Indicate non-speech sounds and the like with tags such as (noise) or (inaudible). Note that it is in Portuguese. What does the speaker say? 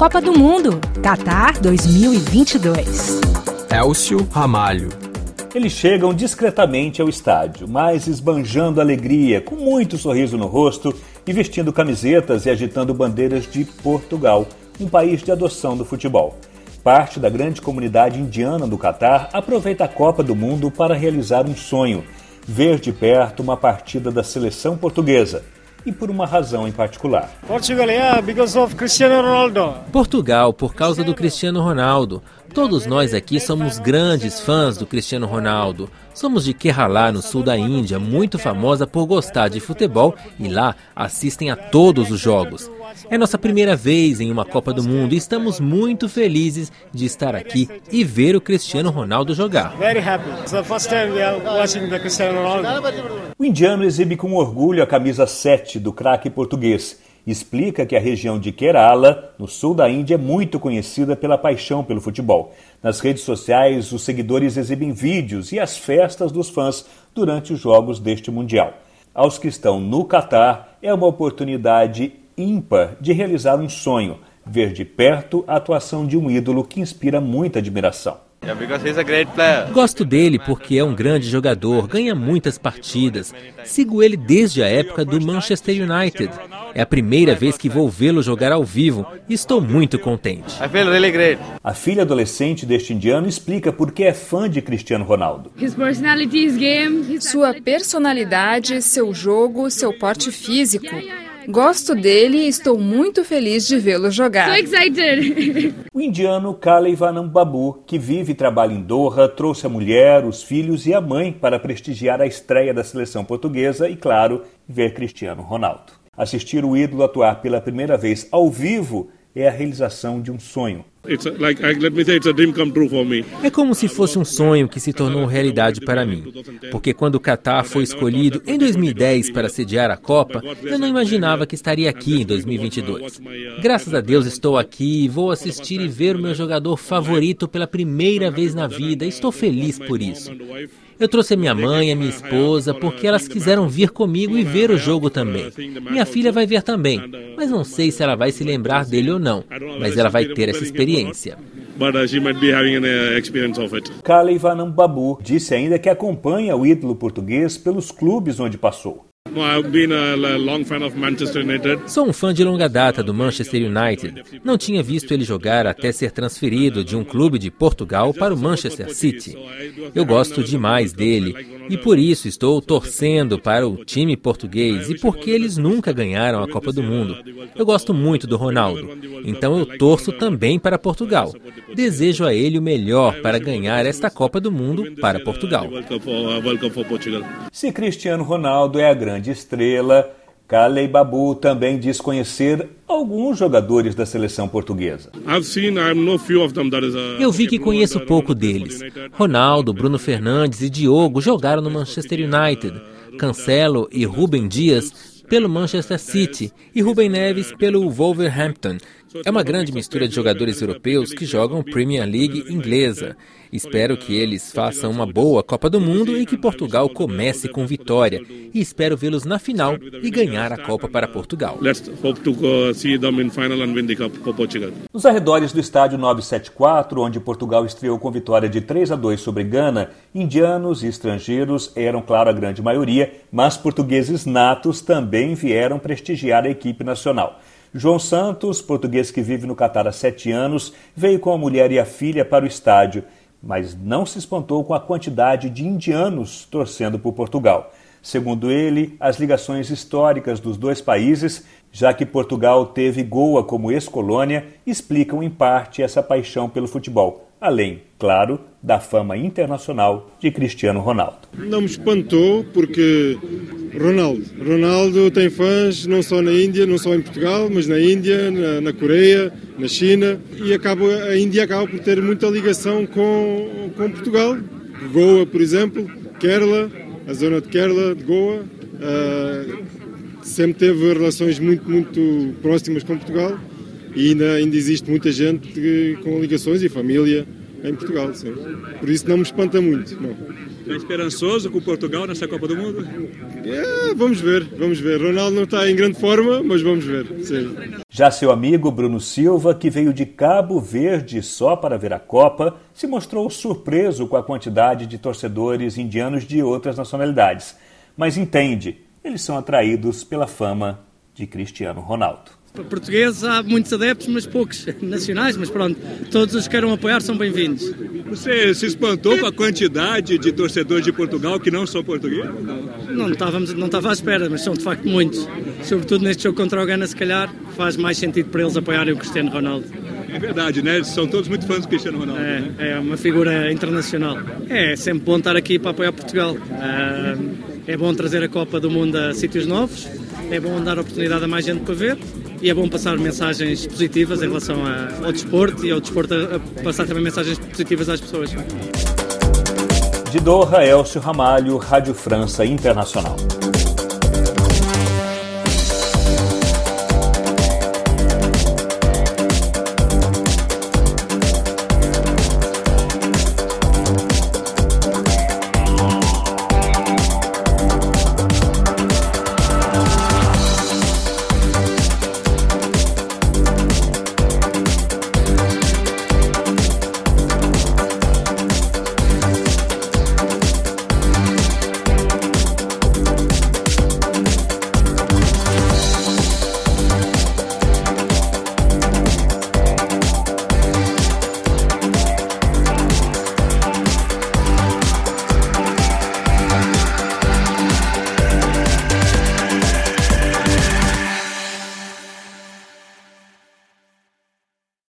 Copa do Mundo, Qatar 2022. Elcio Ramalho. Eles chegam discretamente ao estádio, mas esbanjando alegria, com muito sorriso no rosto e vestindo camisetas e agitando bandeiras de Portugal, um país de adoção do futebol. Parte da grande comunidade indiana do Catar aproveita a Copa do Mundo para realizar um sonho: ver de perto uma partida da seleção portuguesa e por uma razão em particular. Portugal, yeah, because of Cristiano Ronaldo. Portugal, por causa do Cristiano Ronaldo. Todos nós aqui somos grandes fãs do Cristiano Ronaldo. Somos de Kerala, no sul da Índia, muito famosa por gostar de futebol e lá assistem a todos os jogos. É nossa primeira vez em uma Copa do Mundo e estamos muito felizes de estar aqui e ver o Cristiano Ronaldo jogar. O indiano exibe com orgulho a camisa 7 do craque português explica que a região de Kerala, no sul da Índia, é muito conhecida pela paixão pelo futebol. Nas redes sociais, os seguidores exibem vídeos e as festas dos fãs durante os jogos deste Mundial. Aos que estão no Catar, é uma oportunidade ímpar de realizar um sonho, ver de perto a atuação de um ídolo que inspira muita admiração. Gosto dele porque é um grande jogador, ganha muitas partidas. Sigo ele desde a época do Manchester United. É a primeira vez que vou vê-lo jogar ao vivo e estou muito contente. A filha adolescente deste indiano explica por que é fã de Cristiano Ronaldo. Sua personalidade, seu jogo, seu porte físico. Gosto dele e estou muito feliz de vê-lo jogar. o indiano Kaleivanam Babu, que vive e trabalha em Doha, trouxe a mulher, os filhos e a mãe para prestigiar a estreia da seleção portuguesa e, claro, ver Cristiano Ronaldo. Assistir o ídolo atuar pela primeira vez ao vivo é a realização de um sonho. É como se fosse um sonho que se tornou realidade para mim. Porque quando o Qatar foi escolhido em 2010 para sediar a Copa, eu não imaginava que estaria aqui em 2022. Graças a Deus estou aqui e vou assistir e ver o meu jogador favorito pela primeira vez na vida. Estou feliz por isso. Eu trouxe a minha mãe e a minha esposa porque elas quiseram vir comigo e ver o jogo também. Minha filha vai ver também, mas não sei se ela vai se lembrar dele ou não, mas ela vai ter essa experiência. Kale Vanam Babu disse ainda que acompanha o ídolo português pelos clubes onde passou. Sou um fã de longa data do Manchester United. Não tinha visto ele jogar até ser transferido de um clube de Portugal para o Manchester City. Eu gosto demais dele e por isso estou torcendo para o time português e porque eles nunca ganharam a Copa do Mundo. Eu gosto muito do Ronaldo, então eu torço também para Portugal. Desejo a ele o melhor para ganhar esta Copa do Mundo para Portugal. Se Cristiano Ronaldo é a grande estrela, Kalei Babu também diz conhecer alguns jogadores da seleção portuguesa. Eu vi que conheço pouco deles. Ronaldo, Bruno Fernandes e Diogo jogaram no Manchester United. Cancelo e Rubem Dias pelo Manchester City e Rubem Neves pelo Wolverhampton. É uma grande mistura de jogadores europeus que jogam Premier League inglesa. Espero que eles façam uma boa Copa do Mundo e que Portugal comece com vitória. E espero vê-los na final e ganhar a Copa para Portugal. Nos arredores do estádio 974, onde Portugal estreou com vitória de 3 a 2 sobre Gana, indianos e estrangeiros eram, claro, a grande maioria, mas portugueses natos também vieram prestigiar a equipe nacional. João Santos, português que vive no Catar há sete anos, veio com a mulher e a filha para o estádio mas não se espantou com a quantidade de indianos torcendo por Portugal. Segundo ele, as ligações históricas dos dois países, já que Portugal teve Goa como ex-colônia, explicam em parte essa paixão pelo futebol, além, claro, da fama internacional de Cristiano Ronaldo. Não me espantou porque Ronaldo, Ronaldo tem fãs não só na Índia, não só em Portugal, mas na Índia, na, na Coreia, na China e acaba, a Índia acaba por ter muita ligação com, com Portugal. Goa, por exemplo, Kerala, a zona de Kerala, de Goa, uh, sempre teve relações muito, muito próximas com Portugal e ainda, ainda existe muita gente que, com ligações e família em Portugal. Sim. Por isso não me espanta muito. Não. Está esperançoso com Portugal nessa Copa do Mundo? É, vamos ver, vamos ver. Ronaldo não está em grande forma, mas vamos ver. Sim. Já seu amigo Bruno Silva, que veio de Cabo Verde só para ver a Copa, se mostrou surpreso com a quantidade de torcedores indianos de outras nacionalidades. Mas entende, eles são atraídos pela fama de Cristiano Ronaldo. Portugueses há muitos adeptos, mas poucos (laughs) nacionais, mas pronto, todos os que queiram apoiar são bem-vindos. Você se espantou com a quantidade de torcedores de Portugal que não são portugueses? Não estávamos, não estava à espera, mas são de facto muitos. Sobretudo neste jogo contra o Ghana, se calhar, faz mais sentido para eles apoiarem o Cristiano Ronaldo. É verdade, né? São todos muito fãs do Cristiano Ronaldo. É, né? é uma figura internacional. É sempre bom estar aqui para apoiar Portugal. É bom trazer a Copa do Mundo a sítios novos, é bom dar oportunidade a mais gente para ver e é bom passar mensagens positivas em relação ao desporto e ao desporto a passar também mensagens positivas às pessoas. De Doha, Elcio Ramalho, Rádio França Internacional.